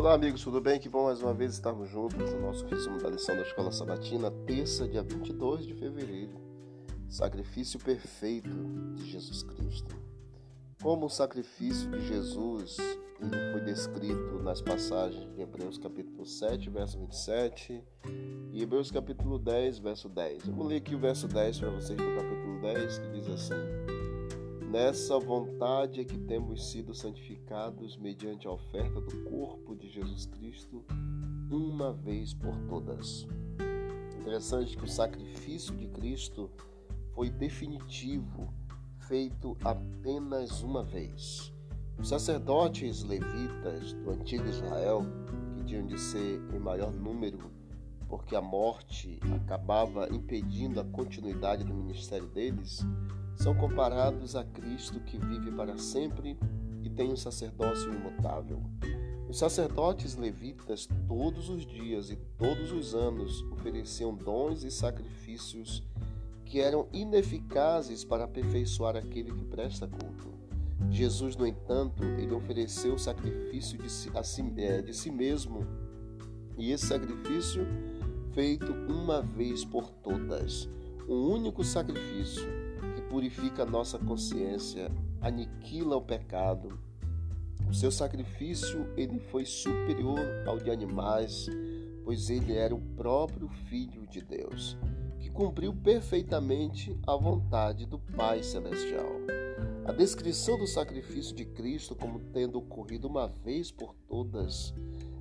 Olá, amigos, tudo bem? Que bom mais uma vez estarmos juntos no nosso resumo da lição da Escola Sabatina, terça, dia 22 de fevereiro. Sacrifício perfeito de Jesus Cristo. Como o sacrifício de Jesus foi descrito nas passagens de Hebreus capítulo 7, verso 27 e Hebreus capítulo 10, verso 10. Eu vou ler aqui o verso 10 para vocês do capítulo 10, que diz assim: Nessa vontade é que temos sido santificados mediante a oferta do corpo de Jesus Cristo, uma vez por todas. Interessante que o sacrifício de Cristo foi definitivo, feito apenas uma vez. Os sacerdotes levitas do antigo Israel, que tinham de ser em maior número, porque a morte acabava impedindo a continuidade do ministério deles, são comparados a Cristo que vive para sempre e tem um sacerdócio imutável. Os sacerdotes levitas todos os dias e todos os anos ofereciam dons e sacrifícios que eram ineficazes para aperfeiçoar aquele que presta culto. Jesus, no entanto, ele ofereceu o sacrifício de si, si, é, de si mesmo, e esse sacrifício feito uma vez por todas, um único sacrifício purifica nossa consciência, aniquila o pecado. O seu sacrifício ele foi superior ao de animais, pois ele era o próprio Filho de Deus, que cumpriu perfeitamente a vontade do Pai Celestial. A descrição do sacrifício de Cristo como tendo ocorrido uma vez por todas,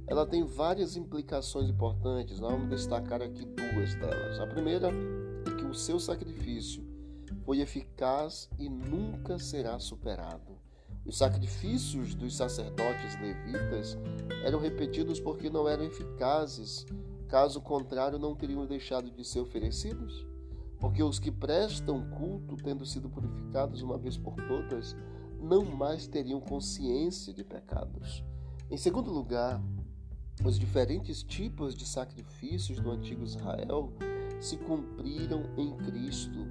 ela tem várias implicações importantes. Nós vamos destacar aqui duas delas. A primeira é que o seu sacrifício foi eficaz e nunca será superado. Os sacrifícios dos sacerdotes levitas eram repetidos porque não eram eficazes, caso contrário, não teriam deixado de ser oferecidos. Porque os que prestam culto, tendo sido purificados uma vez por todas, não mais teriam consciência de pecados. Em segundo lugar, os diferentes tipos de sacrifícios do antigo Israel se cumpriram em Cristo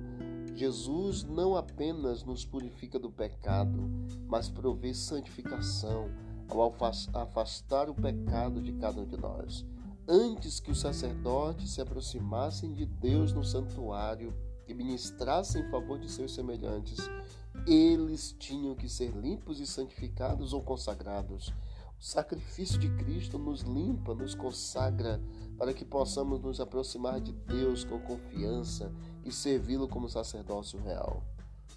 Jesus não apenas nos purifica do pecado, mas provê santificação ao afastar o pecado de cada um de nós. Antes que os sacerdotes se aproximassem de Deus no santuário e ministrassem em favor de seus semelhantes, eles tinham que ser limpos e santificados ou consagrados. O sacrifício de Cristo nos limpa, nos consagra, para que possamos nos aproximar de Deus com confiança e servi-lo como sacerdócio real.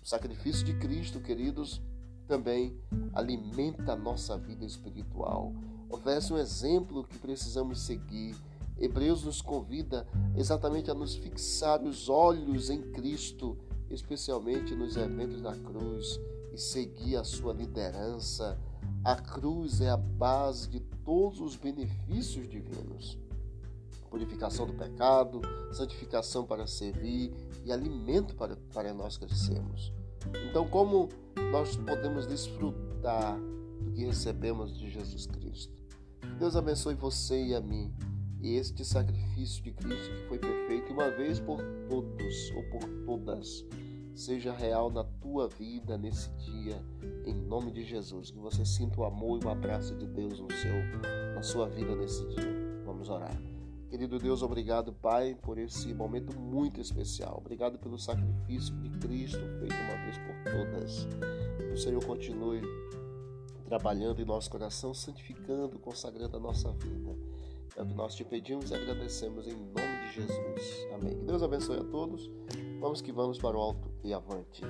O sacrifício de Cristo, queridos, também alimenta a nossa vida espiritual. Oferece um exemplo que precisamos seguir. Hebreus nos convida exatamente a nos fixar os olhos em Cristo, especialmente nos eventos da cruz, e seguir a sua liderança. A cruz é a base de todos os benefícios divinos purificação do pecado, santificação para servir e alimento para, para nós crescermos. Então, como nós podemos desfrutar do que recebemos de Jesus Cristo? Deus abençoe você e a mim. E este sacrifício de Cristo que foi perfeito uma vez por todos ou por todas seja real na tua vida nesse dia, em nome de Jesus. Que você sinta o amor e o abraço de Deus no seu, na sua vida nesse dia. Vamos orar. Querido Deus, obrigado, Pai, por esse momento muito especial. Obrigado pelo sacrifício de Cristo feito uma vez por todas. Que o Senhor continue trabalhando em nosso coração, santificando, consagrando a nossa vida. É o que nós te pedimos e agradecemos em nome de Jesus. Amém. Que Deus abençoe a todos. Vamos que vamos para o alto e avante.